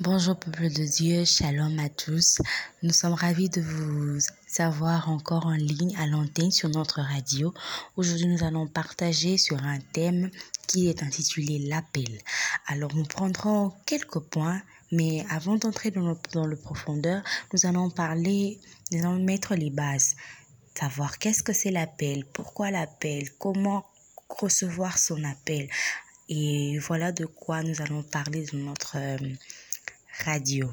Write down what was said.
Bonjour peuple de Dieu, shalom à tous. Nous sommes ravis de vous avoir encore en ligne à l'antenne sur notre radio. Aujourd'hui, nous allons partager sur un thème qui est intitulé l'appel. Alors, nous prendrons quelques points, mais avant d'entrer dans, dans le profondeur, nous allons parler, nous allons mettre les bases. Savoir qu'est-ce que c'est l'appel, pourquoi l'appel, comment recevoir son appel. Et voilà de quoi nous allons parler dans notre euh, radio.